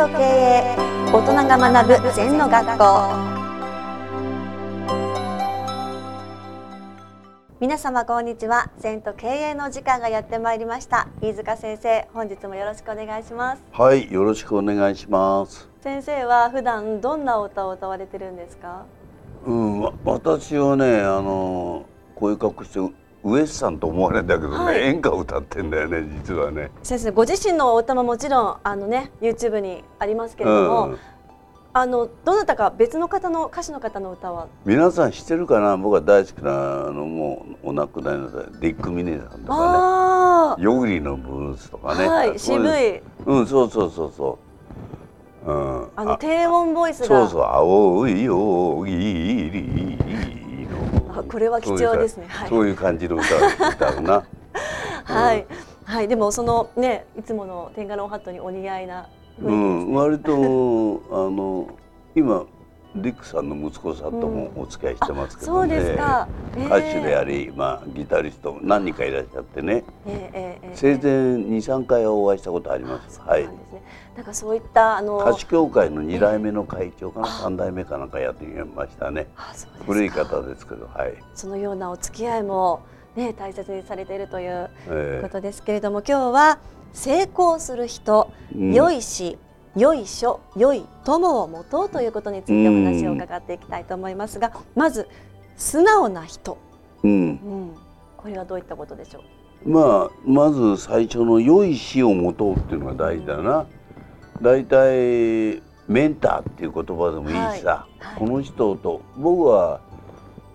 と経営大人が学ぶ禅の学校。皆様こんにちは。禅と経営の時間がやってまいりました。飯塚先生本日もよろしくお願いします。はいよろしくお願いします。先生は普段どんな歌を歌われてるんですか？うん私はねあのこういう格好してウエスさんと思われるんだけどね、はい、演歌歌ってんだよね実はね。先生ご自身のお歌ももちろんあのね YouTube にありますけれども、うん、あのどなたか別の方の歌手の方の歌は？皆さん知ってるかな？僕は大好きなあのもうお亡くなりのディック・ミネさんとかね。ヨグリのブルースとかね、はい、渋い。うんそうそうそうそう。うん、あの低音ボイスが。そうそう。青いよぎりあこれは貴重ですね。はい、そういう感じの歌歌うな。はい、はい、でもそのねいつもの天下のハットにお似合いな、ね、うん、割とあの今ディックさんの息子さんともお付き合いしてますけどね、うん、歌手であり、まあ、ギタリスト何人かいらっしゃってね、えーえー、生前23回お会いしたことあります。はい、なんかそういったあの歌手協会の2代目の会長かな、えー、3代目かなんかやってましたね。古い方ですけど、はい、そのようなお付き合いも、ね、大切にされているということですけれども、えー、今日は成功する人、うん、良いし良い書良い友を持とうということについてお話を伺っていきたいと思いますが、まず素直な人、うん、うん、これはどういったことでしょう？まあまず最初の良い死を持とうっていうのが大事だな。大体メンターっていう言葉でもいいしさ、はい。はい、この人と僕は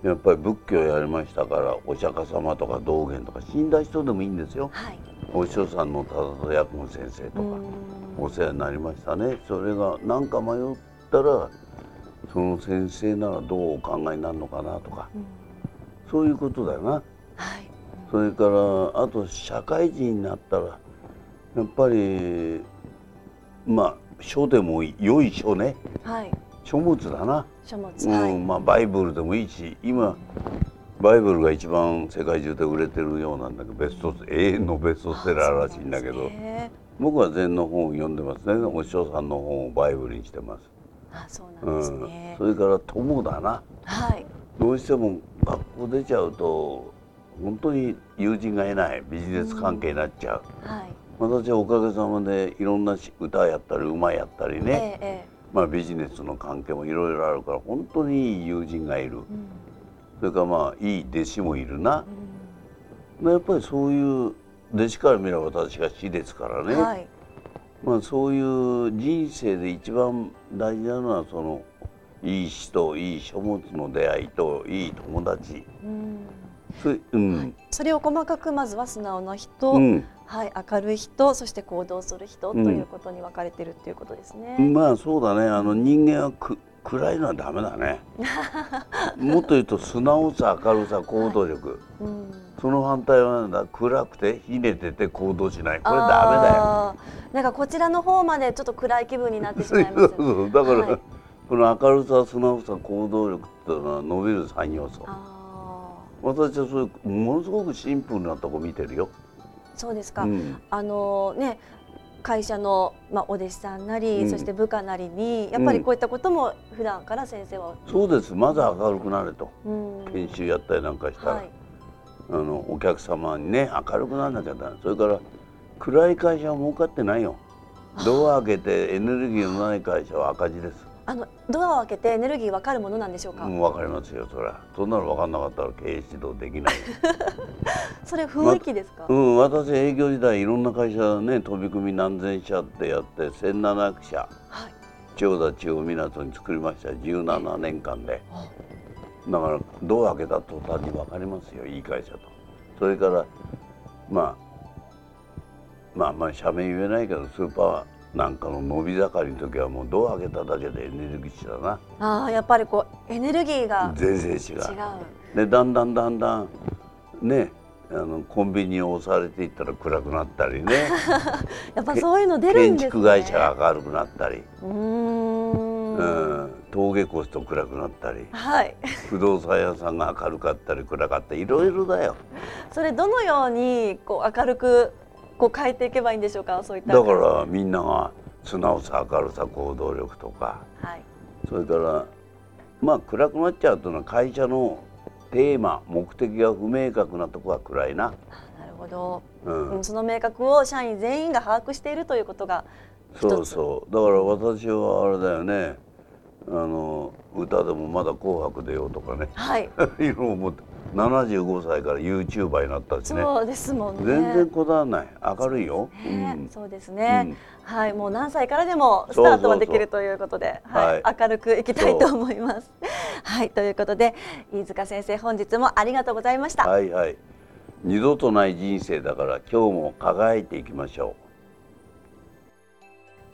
やっぱり仏教やりましたからお釈迦様とか道元とか死んだ人でもいいんですよ。はい、お師匠さんの忠戸薬門先生とかお世話になりましたね。それが何か迷ったらその先生ならどうお考えになるのかなとか、そういうことだよな。はい、それからあと社会人になったらやっぱりまあ書でも良い書ね、はい、書物だな。書物、うん、まあバイブルでもいいし今バイブルが一番世界中で売れてるようなんだけどベスト永遠のベストセラーらしいんだけど、僕は禅の本を読んでますね。お師匠さんの本をバイブルにしてます。あそうなんですね、うん、それから友だな、はい、どうしても学校出ちゃうと本当に友人がいない。ビジネス関係になっちゃう、うん、はい。私はおかげさまでいろんな歌やったり馬やったりね、ええ、まあ、ビジネスの関係もいろいろあるから本当にいい友人がいる、うん、それからまあいい弟子もいるな、うん、やっぱりそういう弟子から見れば私が師ですからね、はい、まあ、そういう人生で一番大事なのはそのいい人いい書物の出会いといい友達。うんうん。はい、それを細かくまずは素直な人、うん、はい、明るい人そして行動する人ということに分かれてるっていうことですね。まあそうだね。あの人間はく暗いのはダメだね。もっと言うと素直さ明るさ行動力、はい。うん、その反対はなんだ？暗くてひねてて行動しない。これダメだよ。なんかこちらの方までちょっと暗い気分になってしまいます、ね、だから、はい、この明るさ素直さ行動力っていうのは伸びる3要素私はそういうものすごくシンプルなとこ見てるよ。そうですか、うん、あのね会社の、まあ、お弟子さんなり、うん、そして部下なりにやっぱりこういったことも普段から先生は、うん、そうです。まず明るくなれと、研修やったりなんかしたら、はい、あのお客様にね明るくならなきゃだそれから暗い会社は儲かってないよ。ドア開けてエネルギーのない会社は赤字ですあのドアを開けてエネルギー分かるものなんでしょうか？うん、分かりますよ、それは。そんなの分かんなかったら経営指導できない。それ雰囲気ですか？ま、うん、私営業時代いろんな会社ね飛び組み何千社ってやって千七百社、はい、千代田中央港に作りました十七年間で。だからドア開けた途端に分かりますよいい会社と。それからまあまあまあ社名言えないけどスーパーなんかの伸び盛りの時はもうドア開けただけでエネルギー値だな。ああやっぱりこうエネルギーが全然違う。でだんだんだんだんねあのコンビニを押されていったら暗くなったりね。やっぱそういうの出るんですね。建築会社が明るくなったり。うん。峠越すと暗くなったり、はい、不動産屋さんが明るかったり暗かったりいろいろだよ。それどのようにこう明るくこう変えていけばいいんでしょうか？そういった。だからみんなが素直さ明るさ行動力とか、はい、それからまあ暗くなっちゃうというのは会社のテーマ目的が不明確なとこは暗いな。なるほど、うん、その明確を社員全員が把握しているということがそうそう。だから私はあれだよねあの歌でもまだ「紅白」出ようとかね、はい、いろいろ思って75歳から YouTuber になったしね。そうですもんね。全然こだわらない。明るいよ。そうですね、うん、はいもう何歳からでもスタートはできるということではい、明るくいきたいと思います。はいということで飯塚先生本日もありがとうございました。はいはい。二度とない人生だから今日も輝いていきましょう